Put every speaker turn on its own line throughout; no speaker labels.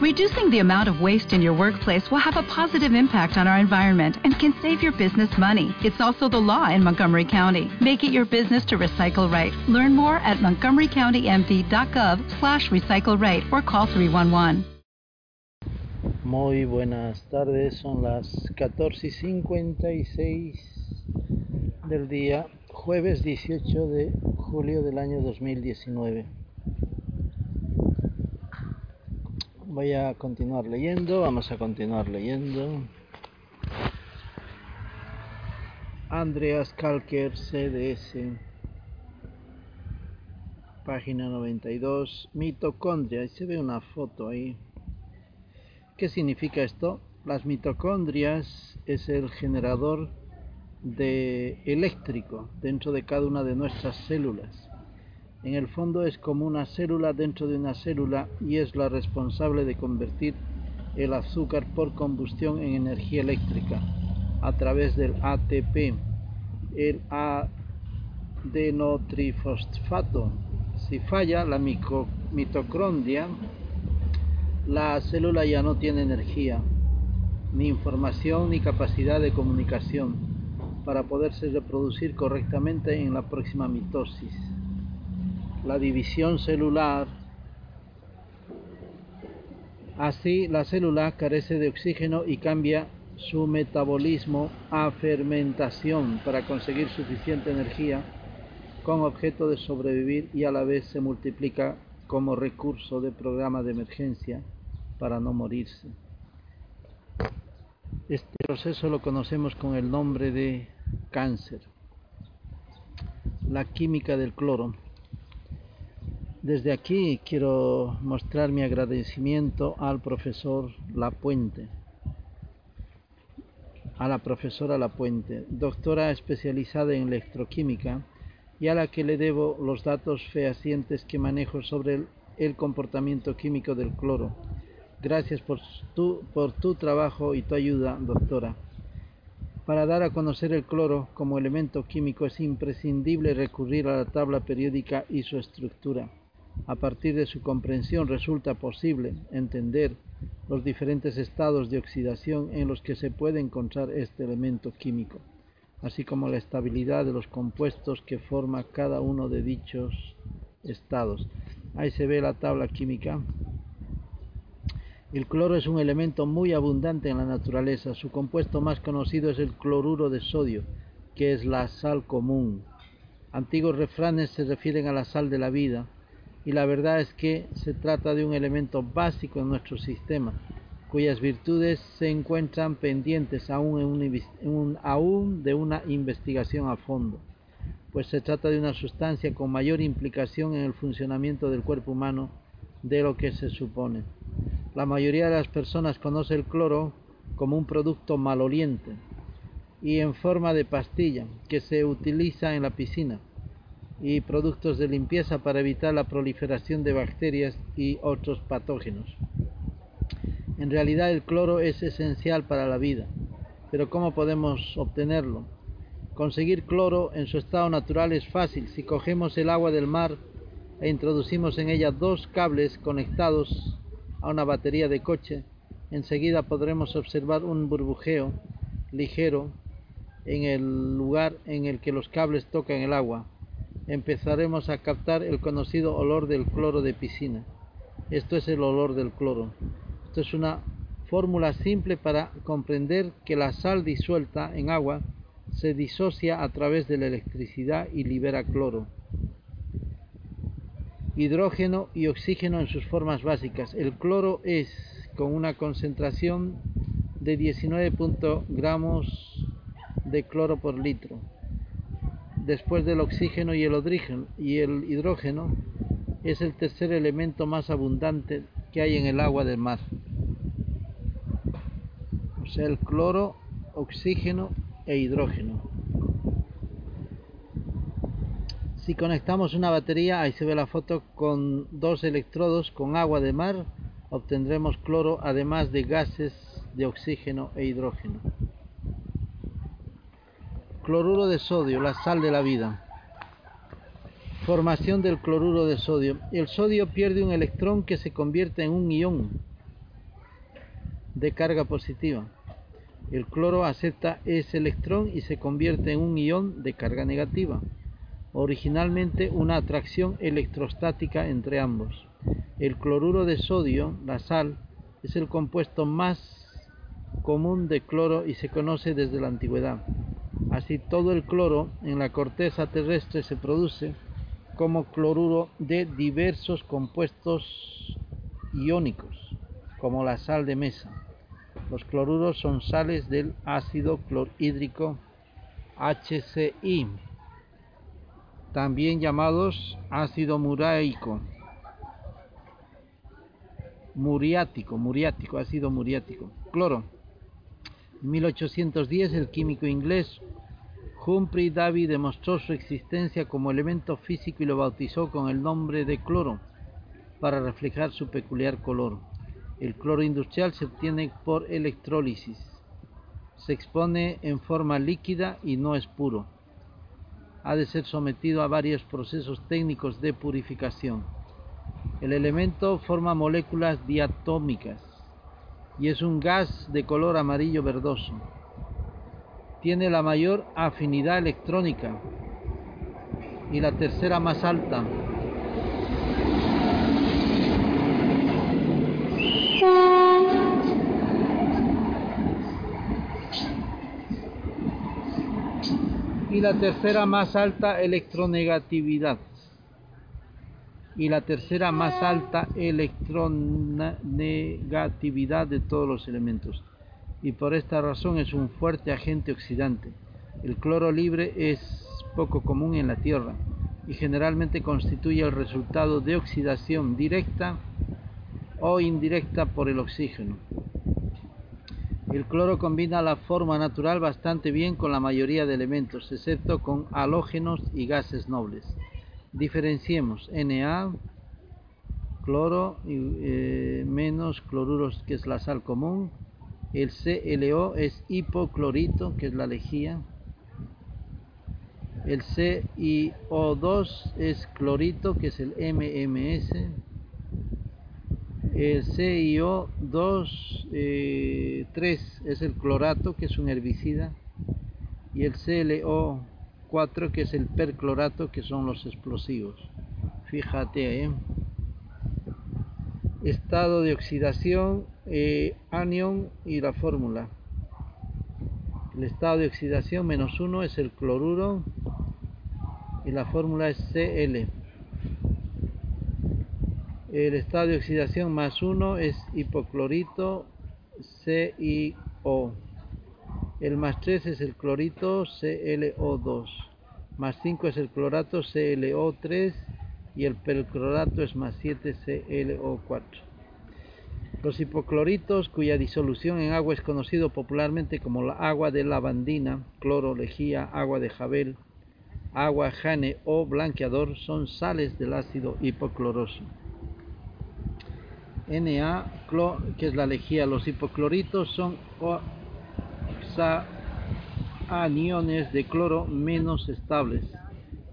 Reducing the amount of waste in your workplace will have a positive impact on our environment and can save your business money. It's also the law in Montgomery County. Make it your business to recycle right. Learn more at montgomerycountymv.gov slash recycle right or call 311.
Muy buenas tardes, son las 14 y 56 del día, jueves 18 de julio del año 2019. Voy a continuar leyendo, vamos a continuar leyendo. Andreas Kalker, CDS, página 92, mitocondria, y se ve una foto ahí. ¿Qué significa esto? Las mitocondrias es el generador de eléctrico dentro de cada una de nuestras células. En el fondo es como una célula dentro de una célula y es la responsable de convertir el azúcar por combustión en energía eléctrica a través del ATP, el adenotrifosfato. Si falla la mitocondria, la célula ya no tiene energía, ni información, ni capacidad de comunicación para poderse reproducir correctamente en la próxima mitosis la división celular. Así, la célula carece de oxígeno y cambia su metabolismo a fermentación para conseguir suficiente energía con objeto de sobrevivir y a la vez se multiplica como recurso de programa de emergencia para no morirse. Este proceso lo conocemos con el nombre de cáncer. La química del cloro. Desde aquí quiero mostrar mi agradecimiento al profesor Lapuente, a la profesora Lapuente, doctora especializada en electroquímica y a la que le debo los datos fehacientes que manejo sobre el, el comportamiento químico del cloro. Gracias por tu, por tu trabajo y tu ayuda, doctora. Para dar a conocer el cloro como elemento químico es imprescindible recurrir a la tabla periódica y su estructura. A partir de su comprensión resulta posible entender los diferentes estados de oxidación en los que se puede encontrar este elemento químico, así como la estabilidad de los compuestos que forma cada uno de dichos estados. Ahí se ve la tabla química. El cloro es un elemento muy abundante en la naturaleza. Su compuesto más conocido es el cloruro de sodio, que es la sal común. Antiguos refranes se refieren a la sal de la vida, y la verdad es que se trata de un elemento básico en nuestro sistema, cuyas virtudes se encuentran pendientes aún, aún de una investigación a fondo, pues se trata de una sustancia con mayor implicación en el funcionamiento del cuerpo humano de lo que se supone. La mayoría de las personas conoce el cloro como un producto maloliente y en forma de pastilla que se utiliza en la piscina y productos de limpieza para evitar la proliferación de bacterias y otros patógenos. En realidad el cloro es esencial para la vida, pero ¿cómo podemos obtenerlo? Conseguir cloro en su estado natural es fácil si cogemos el agua del mar e introducimos en ella dos cables conectados a una batería de coche, enseguida podremos observar un burbujeo ligero en el lugar en el que los cables tocan el agua empezaremos a captar el conocido olor del cloro de piscina. Esto es el olor del cloro. Esto es una fórmula simple para comprender que la sal disuelta en agua se disocia a través de la electricidad y libera cloro. Hidrógeno y oxígeno en sus formas básicas. El cloro es con una concentración de 19 gramos de cloro por litro después del oxígeno y el, hidrógeno, es el tercer elemento más abundante que hay en el agua del mar. O sea, el cloro, oxígeno e hidrógeno. Si conectamos una batería, ahí se ve la foto, con dos electrodos con agua de mar, obtendremos cloro además de gases de oxígeno e hidrógeno. Cloruro de sodio, la sal de la vida. Formación del cloruro de sodio. El sodio pierde un electrón que se convierte en un ión de carga positiva. El cloro acepta ese electrón y se convierte en un ion de carga negativa. Originalmente una atracción electrostática entre ambos. El cloruro de sodio, la sal, es el compuesto más común de cloro y se conoce desde la antigüedad. Así todo el cloro en la corteza terrestre se produce como cloruro de diversos compuestos iónicos, como la sal de mesa. Los cloruros son sales del ácido clorhídrico HCI, también llamados ácido muraico, muriático, muriático, ácido muriático, cloro. En 1810 el químico inglés Humphrey Davy demostró su existencia como elemento físico y lo bautizó con el nombre de cloro para reflejar su peculiar color. El cloro industrial se obtiene por electrólisis. Se expone en forma líquida y no es puro. Ha de ser sometido a varios procesos técnicos de purificación. El elemento forma moléculas diatómicas y es un gas de color amarillo verdoso. Tiene la mayor afinidad electrónica y la tercera más alta. Y la tercera más alta electronegatividad y la tercera más alta electronegatividad de todos los elementos y por esta razón es un fuerte agente oxidante. El cloro libre es poco común en la Tierra y generalmente constituye el resultado de oxidación directa o indirecta por el oxígeno. El cloro combina la forma natural bastante bien con la mayoría de elementos, excepto con halógenos y gases nobles. Diferenciemos Na, cloro eh, menos cloruros, que es la sal común. El CLO es hipoclorito, que es la lejía. El CiO2 es clorito, que es el MMS. El CiO2 eh, 3 es el clorato, que es un herbicida. Y el CLO 4 que es el perclorato que son los explosivos. Fíjate estado de oxidación eh, anión y la fórmula. El estado de oxidación menos 1 es el cloruro y la fórmula es Cl. El estado de oxidación más 1 es hipoclorito CiO el más 3 es el clorito ClO2. Más 5 es el clorato ClO3 y el perclorato es más 7 ClO4. Los hipocloritos, cuya disolución en agua es conocido popularmente como la agua de lavandina, cloro, lejía, agua de jabel, agua jane o blanqueador, son sales del ácido hipocloroso. Na, que es la lejía, los hipocloritos son aniones de cloro menos estables.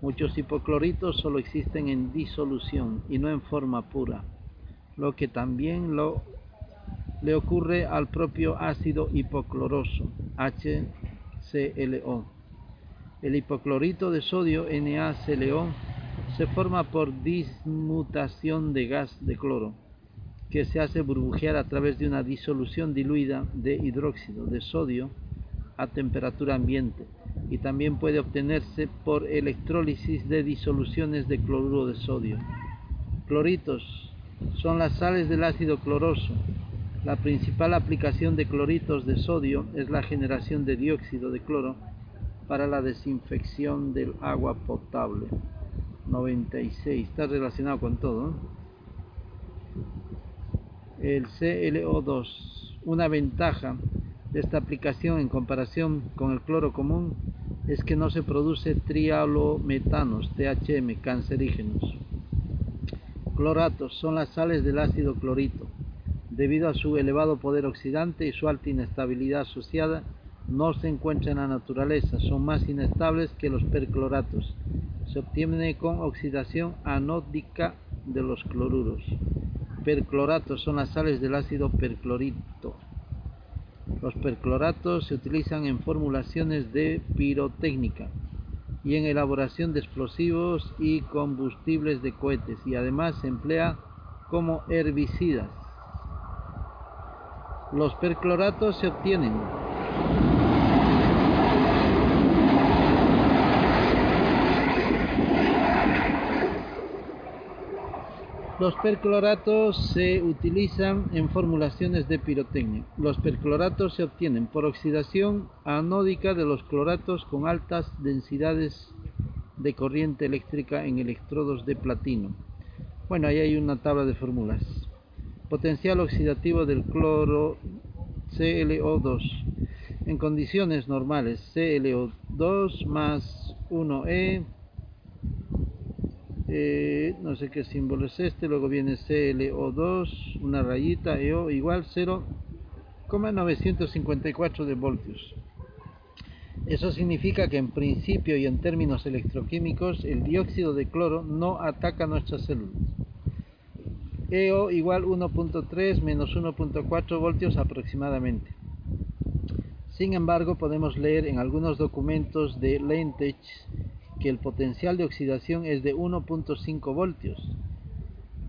Muchos hipocloritos solo existen en disolución y no en forma pura, lo que también le ocurre al propio ácido hipocloroso, HClO. El hipoclorito de sodio, NaClO, se forma por dismutación de gas de cloro, que se hace burbujear a través de una disolución diluida de hidróxido de sodio a temperatura ambiente y también puede obtenerse por electrólisis de disoluciones de cloruro de sodio. Cloritos son las sales del ácido cloroso. La principal aplicación de cloritos de sodio es la generación de dióxido de cloro para la desinfección del agua potable. 96, está relacionado con todo. El ClO2, una ventaja esta aplicación en comparación con el cloro común es que no se produce trialometanos, THM, cancerígenos. Cloratos son las sales del ácido clorito. Debido a su elevado poder oxidante y su alta inestabilidad asociada, no se encuentran en la naturaleza, son más inestables que los percloratos. Se obtiene con oxidación anódica de los cloruros. Percloratos son las sales del ácido perclorito Los percloratos se utilizan en formulaciones de pirotécnica y en elaboración de explosivos y combustibles de cohetes y además se emplea como herbicidas. Los percloratos se obtienen Los percloratos se utilizan en formulaciones de pirotecnia. Los percloratos se obtienen por oxidación anódica de los cloratos con altas densidades de corriente eléctrica en electrodos de platino. Bueno, ahí hay una tabla de fórmulas. Potencial oxidativo del cloro ClO2 en condiciones normales ClO2 más 1E eh, no sé qué símbolo es este, luego viene CLO2, una rayita, EO igual 0,954 de voltios. Eso significa que en principio y en términos electroquímicos el dióxido de cloro no ataca nuestras células. EO igual 1.3 menos 1.4 voltios aproximadamente. Sin embargo, podemos leer en algunos documentos de Lentech que el potencial de oxidación es de 1.5 voltios.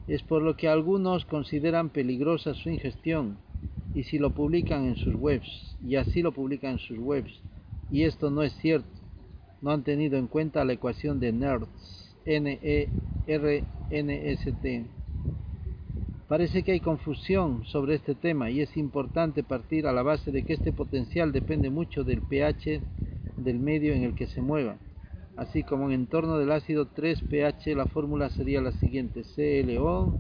Es por lo que algunos consideran peligrosa su ingestión y si lo publican en sus webs, y así lo publican en sus webs, y esto no es cierto, no han tenido en cuenta la ecuación de NERDS, N-E-R-N-S-T. Parece que hay confusión sobre este tema y es importante partir a la base de que este potencial depende mucho del pH del medio en el que se mueva así como en entorno del ácido 3 pH la fórmula sería la siguiente ClO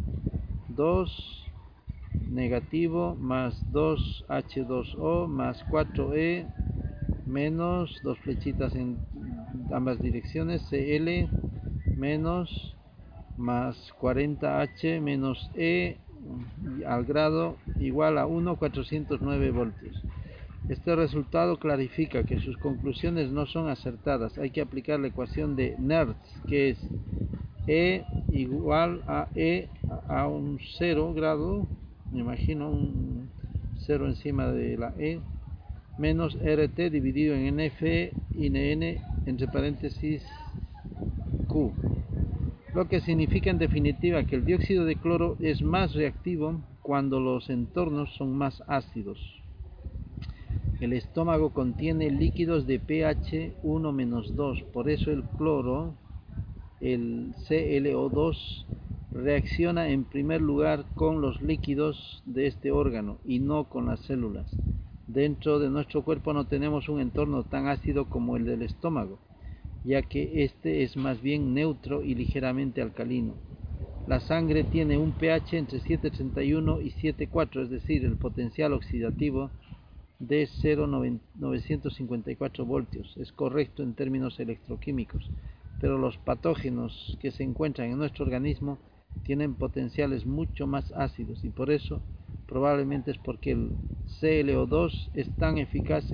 2 negativo más 2H2O más 4E menos dos flechitas en ambas direcciones Cl menos más 40H menos E al grado igual a 1,409 voltios. Este resultado clarifica que sus conclusiones no son acertadas. Hay que aplicar la ecuación de Nertz, que es E igual a E a un 0 grado, me imagino un 0 encima de la E, menos RT dividido en NF y NN entre paréntesis Q. Lo que significa en definitiva que el dióxido de cloro es más reactivo cuando los entornos son más ácidos. El estómago contiene líquidos de pH 1-2, por eso el cloro, el ClO2, reacciona en primer lugar con los líquidos de este órgano y no con las células. Dentro de nuestro cuerpo no tenemos un entorno tan ácido como el del estómago, ya que este es más bien neutro y ligeramente alcalino. La sangre tiene un pH entre 7,31 y 7,4, es decir, el potencial oxidativo de 0,954 voltios. Es correcto en términos electroquímicos, pero los patógenos que se encuentran en nuestro organismo tienen potenciales mucho más ácidos y por eso probablemente es porque el ClO2 es tan eficaz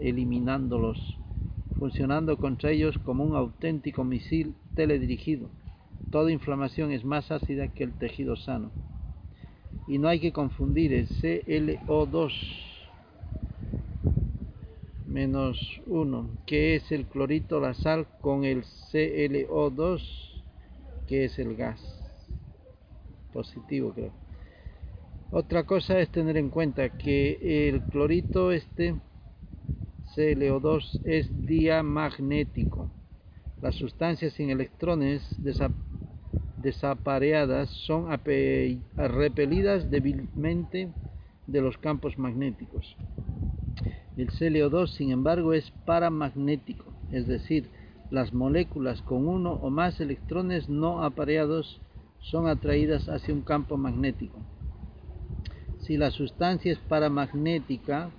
eliminándolos, funcionando contra ellos como un auténtico misil teledirigido. Toda inflamación es más ácida que el tejido sano. Y no hay que confundir el ClO2 menos 1, que es el clorito, la sal, con el ClO2, que es el gas. Positivo, creo. Otra cosa es tener en cuenta que el clorito, este ClO2, es diamagnético. Las sustancias sin electrones desapareadas son repelidas débilmente de los campos magnéticos. El ClO2, sin embargo, es paramagnético, es decir, las moléculas con uno o más electrones no apareados son atraídas hacia un campo magnético. Si la sustancia es paramagnética,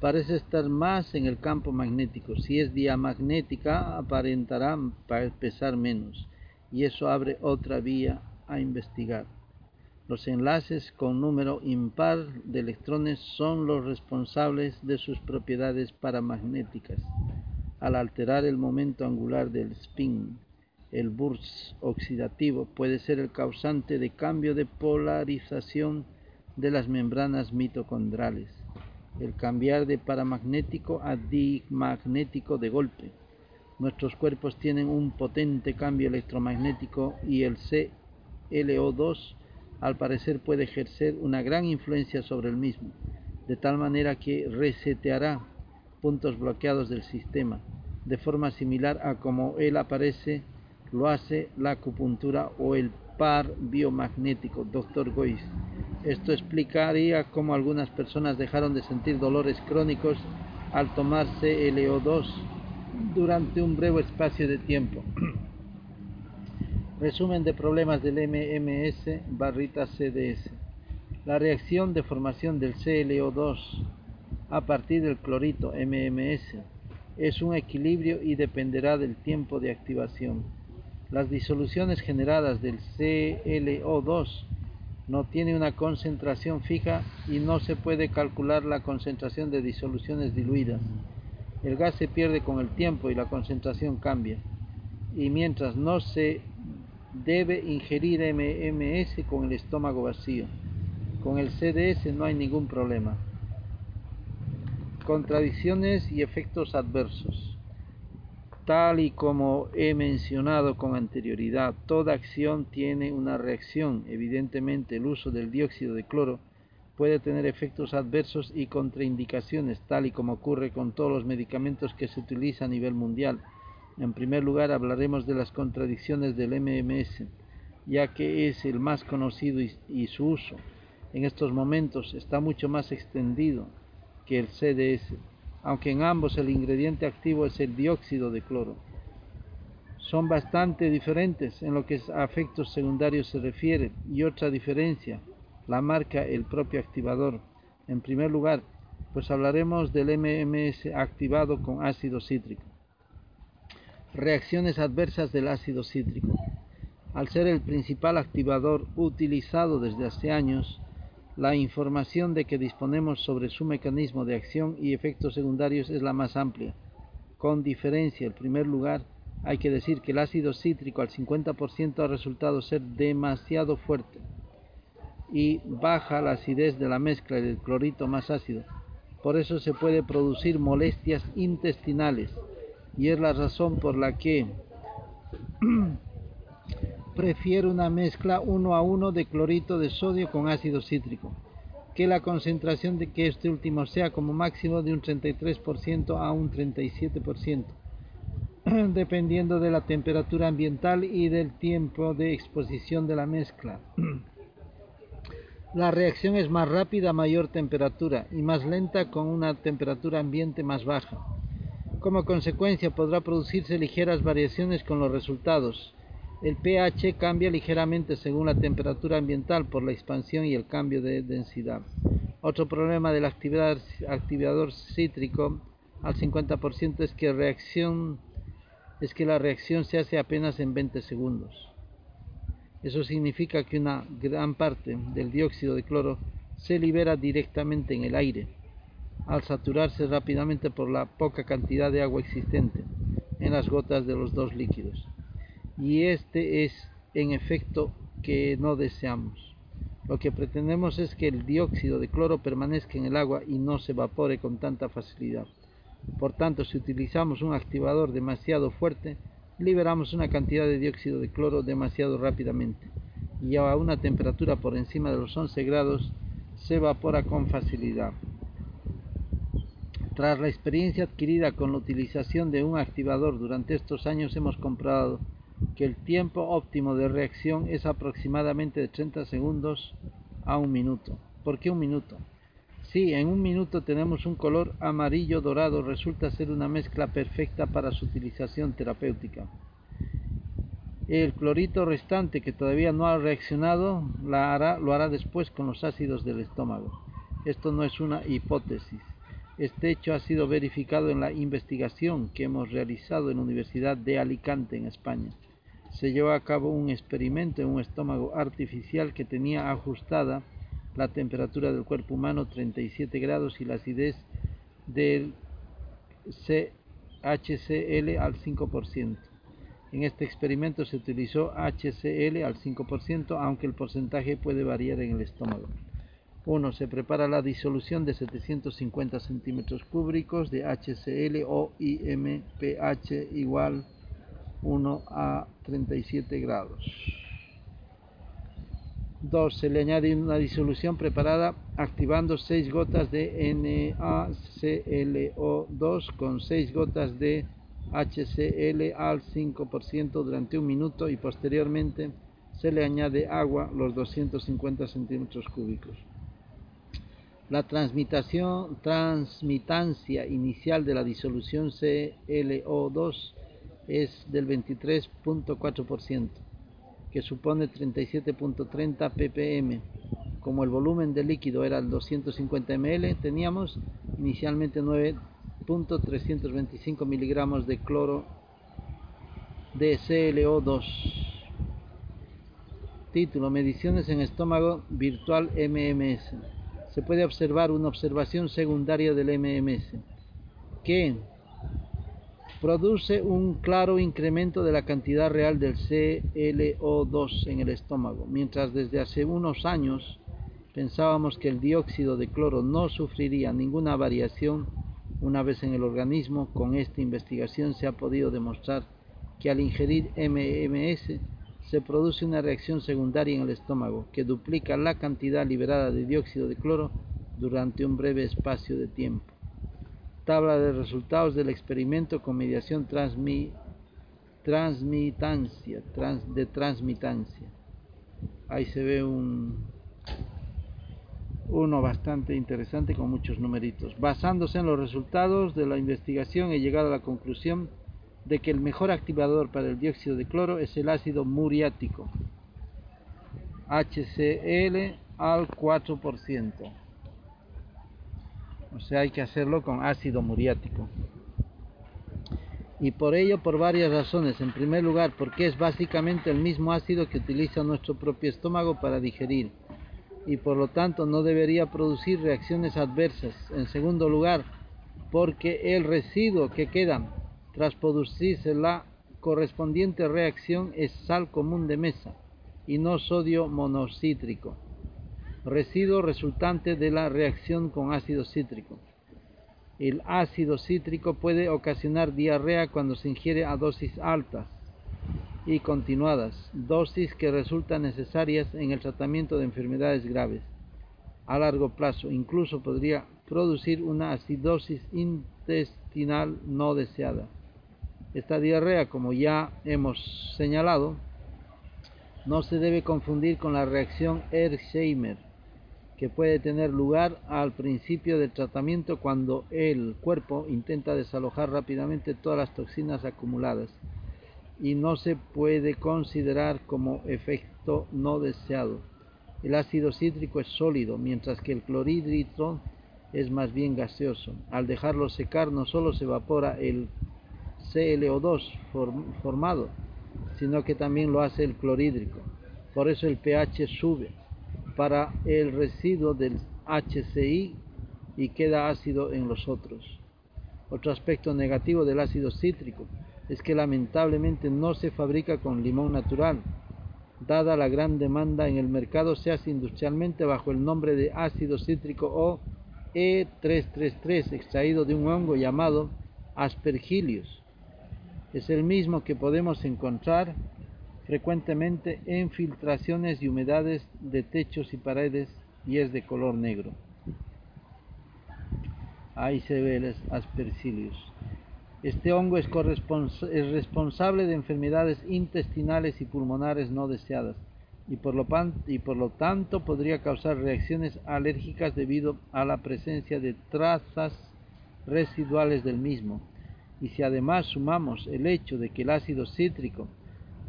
parece estar más en el campo magnético. Si es diamagnética, aparentará pesar menos. Y eso abre otra vía a investigar. Los enlaces con número impar de electrones son los responsables de sus propiedades paramagnéticas. Al alterar el momento angular del spin, el burst oxidativo puede ser el causante de cambio de polarización de las membranas mitocondriales. el cambiar de paramagnético a dimagnético de golpe. Nuestros cuerpos tienen un potente cambio electromagnético y el CLO2 al parecer puede ejercer una gran influencia sobre el mismo, de tal manera que reseteará puntos bloqueados del sistema, de forma similar a como él aparece, lo hace la acupuntura o el par biomagnético, Dr. Goiz. Esto explicaría cómo algunas personas dejaron de sentir dolores crónicos al tomarse LO2 durante un breve espacio de tiempo. Resumen de problemas del MMS barrita CDS. La reacción de formación del CLO2 a partir del clorito MMS es un equilibrio y dependerá del tiempo de activación. Las disoluciones generadas del CLO2 no tienen una concentración fija y no se puede calcular la concentración de disoluciones diluidas. El gas se pierde con el tiempo y la concentración cambia. Y mientras no se debe ingerir MMS con el estómago vacío. Con el CDS no hay ningún problema. Contradicciones y efectos adversos. Tal y como he mencionado con anterioridad, toda acción tiene una reacción. Evidentemente, el uso del dióxido de cloro puede tener efectos adversos y contraindicaciones, tal y como ocurre con todos los medicamentos que se utilizan a nivel mundial. En primer lugar, hablaremos de las contradicciones del MMS, ya que es el más conocido y, su uso en estos momentos está mucho más extendido que el CDS, aunque en ambos el ingrediente activo es el dióxido de cloro. Son bastante diferentes en lo que a efectos secundarios se refiere y otra diferencia la marca el propio activador. En primer lugar, pues hablaremos del MMS activado con ácido cítrico. Reacciones adversas del ácido cítrico. Al ser el principal activador utilizado desde hace años, la información de que disponemos sobre su mecanismo de acción y efectos secundarios es la más amplia. Con diferencia, en primer lugar, hay que decir que el ácido cítrico al 50% ha resultado ser demasiado fuerte y baja la acidez de la mezcla del clorito más ácido. Por eso se puede producir molestias intestinales y es la razón por la que prefiero una mezcla 1 a 1 de clorito de sodio con ácido cítrico, que la concentración de que este último sea como máximo de un 33% a un 37%, dependiendo de la temperatura ambiental y del tiempo de exposición de la mezcla. La reacción es más rápida a mayor temperatura y más lenta con una temperatura ambiente más baja. Como consecuencia podrá producirse ligeras variaciones con los resultados, el pH cambia ligeramente según la temperatura ambiental por la expansión y el cambio de densidad. Otro problema del activador cítrico al 50% es que, reacción, es que la reacción se hace apenas en 20 segundos. Eso significa que una gran parte del dióxido de cloro se libera directamente en el aire, al saturarse rápidamente por la poca cantidad de agua existente en las gotas de los dos líquidos y este es en efecto que no deseamos. Lo que pretendemos es que el dióxido de cloro permanezca en el agua y no se evapore con tanta facilidad. Por tanto, si utilizamos un activador demasiado fuerte, liberamos una cantidad de dióxido de cloro demasiado rápidamente y a una temperatura por encima de los 11 grados se evapora con facilidad. Tras la experiencia adquirida con la utilización de un activador durante estos años hemos comprobado que el tiempo óptimo de reacción es aproximadamente de 30 segundos a un minuto. ¿Por qué un minuto? Si en un minuto tenemos un color amarillo dorado, resulta ser una mezcla perfecta para su utilización terapéutica. El clorito restante que todavía no ha reaccionado lo hará después con los ácidos del estómago. Esto no es una hipótesis. Este hecho ha sido verificado en la investigación que hemos realizado en la Universidad de Alicante, en España se llevó a cabo un experimento en un estómago artificial que tenía ajustada la temperatura del cuerpo humano 37 grados y la acidez del HCl al 5%. En este experimento se utilizó HCl al 5%, aunque el porcentaje puede variar en el estómago. 1. Se prepara la disolución de 750 centímetros cúbicos de HCl o IMPH igual 1 a 37 grados. 2. Se le añade una disolución preparada activando 6 gotas de NaClO2 con 6 gotas de HCl al 5% durante un minuto y posteriormente se le añade agua los 250 centímetros cúbicos. La transmitancia inicial de la disolución ClO2 es del 23.4%, que supone 37.30 ppm. Como el volumen del líquido era el 250 ml, teníamos inicialmente 9.325 miligramos de cloro de ClO2. Título: Mediciones en estómago virtual MMS se puede observar una observación secundaria del MMS que produce un claro incremento de la cantidad real del ClO2 en el estómago, mientras desde hace unos años pensábamos que el dióxido de cloro no sufriría ninguna variación una vez en el organismo, con esta investigación se ha podido demostrar que al ingerir MMS se produce una reacción secundaria en el estómago que duplica la cantidad liberada de dióxido de cloro durante un breve espacio de tiempo. Tabla de resultados del experimento con mediación transmitancia, de transmitancia. Ahí se ve un, uno bastante interesante con muchos numeritos. Basándose en los resultados de la investigación he llegado a la conclusión de que el mejor activador para el dióxido de cloro es el ácido muriático, HCl al 4%. O sea, hay que hacerlo con ácido muriático. Y por ello, por varias razones. En primer lugar, porque es básicamente el mismo ácido que utiliza nuestro propio estómago para digerir. Y por lo tanto no debería producir reacciones adversas. En segundo lugar, porque el residuo que queda tras producirse la correspondiente reacción es sal común de mesa y no sodio monocítrico, residuo resultante de la reacción con ácido cítrico. El ácido cítrico puede ocasionar diarrea cuando se ingiere a dosis altas y continuadas, dosis que resultan necesarias en el tratamiento de enfermedades graves. A largo plazo incluso podría producir una acidosis intestinal no deseada. Esta diarrea, como ya hemos señalado, no se debe confundir con la reacción Hersheimer, que puede tener lugar al principio del tratamiento cuando el cuerpo intenta desalojar rápidamente todas las toxinas acumuladas y no se puede considerar como efecto no deseado. El ácido cítrico es sólido, mientras que el clorhídrico es más bien gaseoso. Al dejarlo secar no solo se evapora el ClO2 formado, sino que también lo hace el clorhídrico. Por eso el pH sube para el residuo del HCI y queda ácido en los otros. Otro aspecto negativo del ácido cítrico es que lamentablemente no se fabrica con limón natural, dada la gran demanda en el mercado se hace industrialmente bajo el nombre de ácido cítrico o E333 extraído de un hongo llamado Aspergillus es el mismo que podemos encontrar frecuentemente en filtraciones y humedades de techos y paredes y es de color negro. Ahí se ve el Aspergillus. Este hongo es, es, responsable de enfermedades intestinales y pulmonares no deseadas y por lo tanto podría causar reacciones alérgicas debido a la presencia de trazas residuales del mismo y si además sumamos el hecho de que el ácido cítrico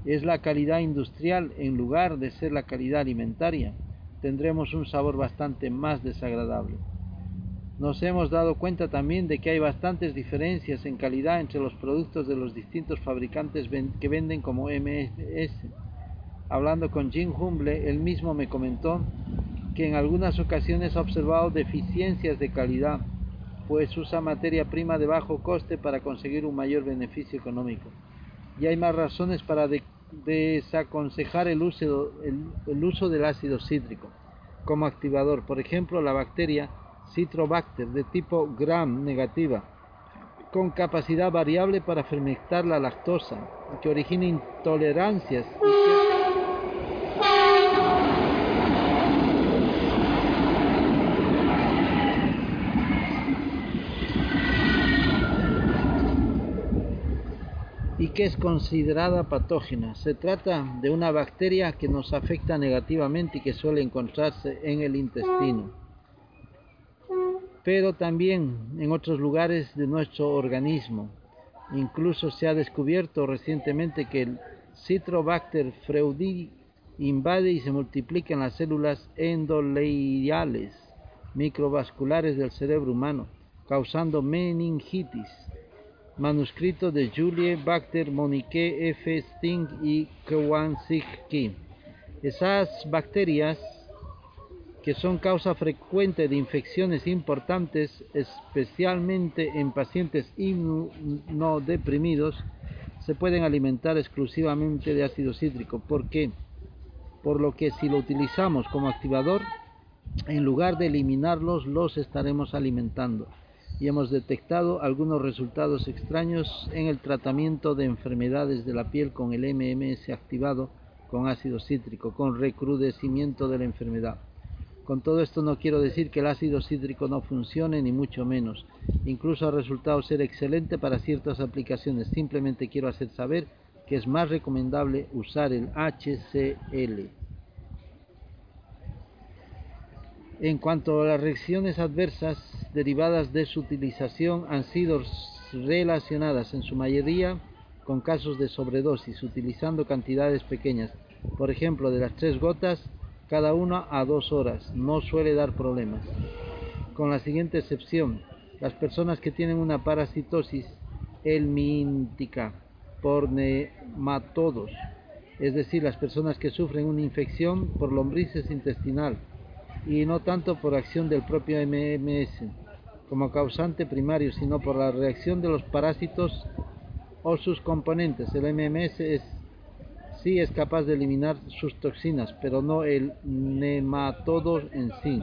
es la calidad industrial en lugar de ser la calidad alimentaria, tendremos un sabor bastante más desagradable. Nos hemos dado cuenta también de que hay bastantes diferencias en calidad entre los productos de los distintos fabricantes que venden como MS. Hablando con Jim Humble, él mismo me comentó que en algunas ocasiones ha observado deficiencias de calidad pues usa materia prima de bajo coste para conseguir un mayor beneficio económico. Y hay más razones para desaconsejar el uso, el, uso del ácido cítrico. como activador. Por ejemplo, la bacteria Citrobacter de tipo gram negativa, con capacidad variable para fermentar la lactosa, que origina intolerancias y que es considerada patógena. Se trata de una bacteria que nos afecta negativamente y que suele encontrarse en el intestino, pero también en otros lugares de nuestro organismo. Incluso se ha descubierto recientemente que el Citrobacter freudi invade y se multiplica en las células endoleiales microvasculares del cerebro humano, causando meningitis manuscrito de Julie Bacter, Monique F. Sting y Ki. Esas bacterias que son causa frecuente de infecciones importantes, especialmente en pacientes inmunodeprimidos, se pueden alimentar exclusivamente de ácido cítrico. ¿Por qué? Por lo que si lo utilizamos como activador, en lugar de eliminarlos, los estaremos alimentando y hemos detectado algunos resultados extraños en el tratamiento de enfermedades de la piel con el MMS activado con ácido cítrico, con recrudecimiento de la enfermedad. Con todo esto no quiero decir que el ácido cítrico no funcione, ni mucho menos. Incluso ha resultado ser excelente para ciertas aplicaciones. Simplemente quiero hacer saber que es más recomendable usar el HCl. En cuanto a las reacciones adversas derivadas de su utilización han sido relacionadas en su mayoría con casos de sobredosis utilizando cantidades pequeñas, por ejemplo de las tres gotas cada una a dos horas, no suele dar problemas. Con la siguiente excepción, las personas que tienen una parasitosis helmíntica por nematodos, es decir, las personas que sufren una infección por lombrices intestinal, y no tanto por acción del propio MMS como causante primario, sino por la reacción de los parásitos o sus componentes. El MMS es, sí es capaz de eliminar sus toxinas, pero no el nematodo en sí.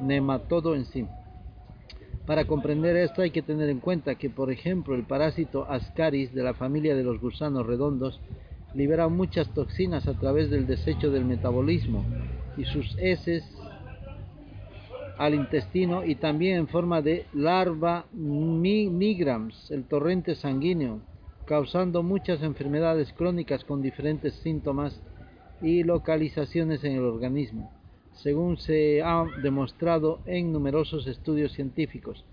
Nematodo en sí. Para comprender esto hay que tener en cuenta que, por ejemplo, el parásito Ascaris de la familia de los gusanos redondos libera muchas toxinas a través del desecho del metabolismo y sus heces al intestino y también en forma de larva migrams, el torrente sanguíneo, causando muchas enfermedades crónicas con diferentes síntomas y localizaciones en el organismo, según se ha demostrado en numerosos estudios científicos.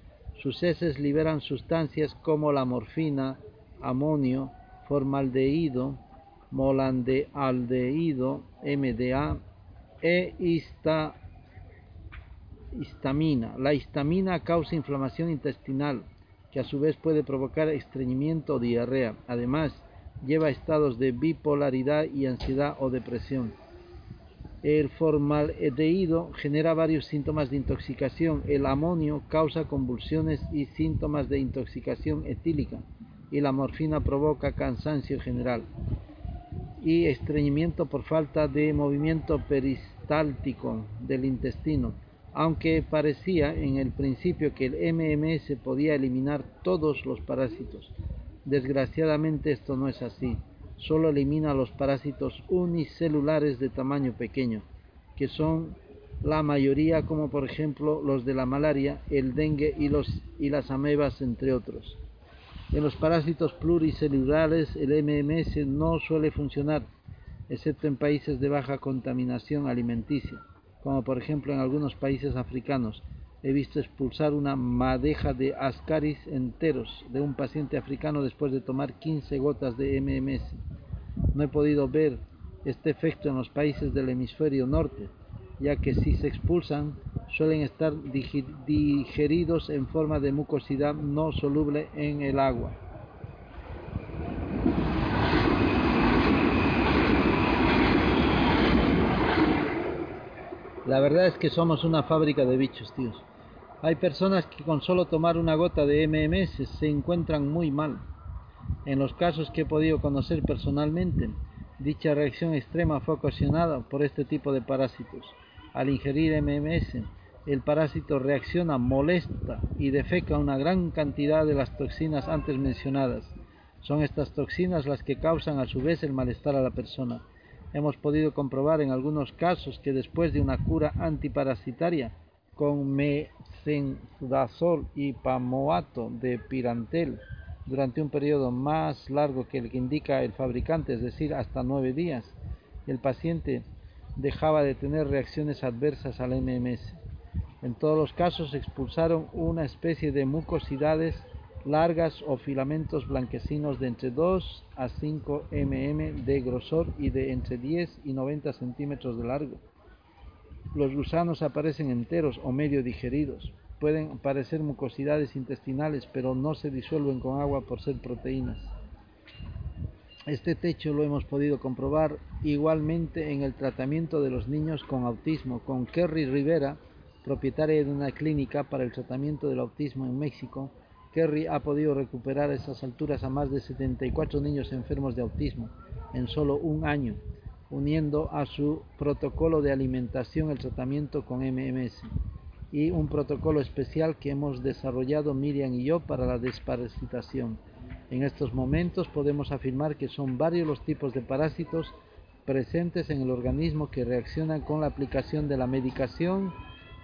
Sus heces liberan sustancias como la morfina, amonio, formaldehído, molandealdehído, MDA, e histamina. La histamina causa inflamación intestinal, que a su vez puede provocar estreñimiento o diarrea. Además, lleva estados de bipolaridad y ansiedad o depresión. El formaldehído genera varios síntomas de intoxicación. El amonio causa convulsiones y síntomas de intoxicación etílica. Y la morfina provoca cansancio general y estreñimiento por falta de movimiento peristáltico del intestino, aunque parecía en el principio que el MMS podía eliminar todos los parásitos. Desgraciadamente esto no es así, solo elimina los parásitos unicelulares de tamaño pequeño, que son la mayoría como por ejemplo los de la malaria, el dengue y, los, y las amebas entre otros. En los parásitos pluricelulares el MMS no suele funcionar, excepto en países de baja contaminación alimenticia, como por ejemplo en algunos países africanos. He visto expulsar una madeja de ascaris enteros de un paciente africano después de tomar 15 gotas de MMS. No he podido ver este efecto en los países del hemisferio norte, ya que si se expulsan suelen estar digeridos en forma de mucosidad no soluble en el agua. La verdad es que somos una fábrica de bichos, tíos. Hay personas que con solo tomar una gota de MMS se encuentran muy mal. En los casos que he podido conocer personalmente, Dicha reacción extrema fue ocasionada por este tipo de parásitos. Al ingerir MMS, el parásito reacciona, molesta y defeca una gran cantidad de las toxinas antes mencionadas. Son estas toxinas las que causan a su vez el malestar a la persona. Hemos podido comprobar en algunos casos que después de una cura antiparasitaria con methenzazol y pamoato de pirantel durante un periodo más largo que el que indica el fabricante, es decir, hasta nueve días, el paciente dejaba de tener reacciones adversas al MMS. En todos los casos expulsaron una especie de mucosidades largas o filamentos blanquecinos de entre 2 a 5 mm de grosor y de entre 10 y 90 centímetros de largo. Los gusanos aparecen enteros o medio digeridos pueden aparecer mucosidades intestinales, pero no se disuelven con agua por ser proteínas. Este techo lo hemos podido comprobar igualmente en el tratamiento de los niños con autismo, con Kerry Rivera, propietaria de una clínica para el tratamiento del autismo en México. Kerry ha podido recuperar a esas alturas a más de 74 niños enfermos de autismo en solo un año, uniendo a su protocolo de alimentación el tratamiento con MMS y un protocolo especial que hemos desarrollado Miriam y yo para la desparasitación. En estos momentos podemos afirmar que son varios los tipos de parásitos presentes en el organismo que reaccionan con la aplicación de la medicación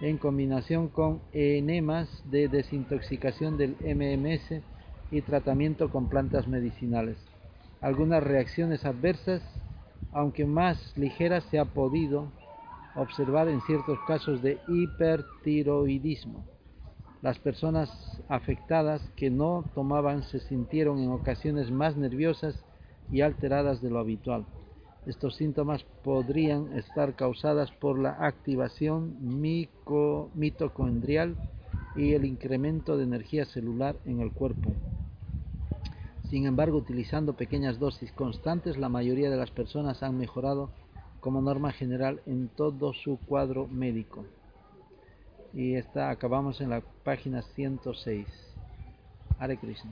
en combinación con enemas de desintoxicación del MMS y tratamiento con plantas medicinales. Algunas reacciones adversas, aunque más ligeras, se ha podido observar en ciertos casos de hipertiroidismo. Las personas afectadas que no tomaban se sintieron en ocasiones más nerviosas y alteradas de lo habitual. Estos síntomas podrían estar causadas por la activación mitocondrial y el incremento de energía celular en el cuerpo. Sin embargo, utilizando pequeñas dosis constantes, la mayoría de las personas han mejorado como norma general en todo su cuadro médico. Y esta acabamos en la página 106. Hare Krishna.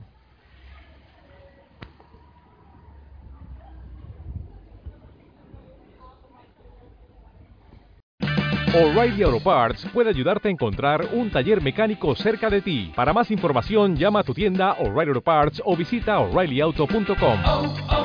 O'Reilly Auto Parts puede ayudarte a encontrar un taller mecánico cerca de ti. Para más información, llama a tu tienda O'Reilly Auto Parts o visita oreillyauto.com.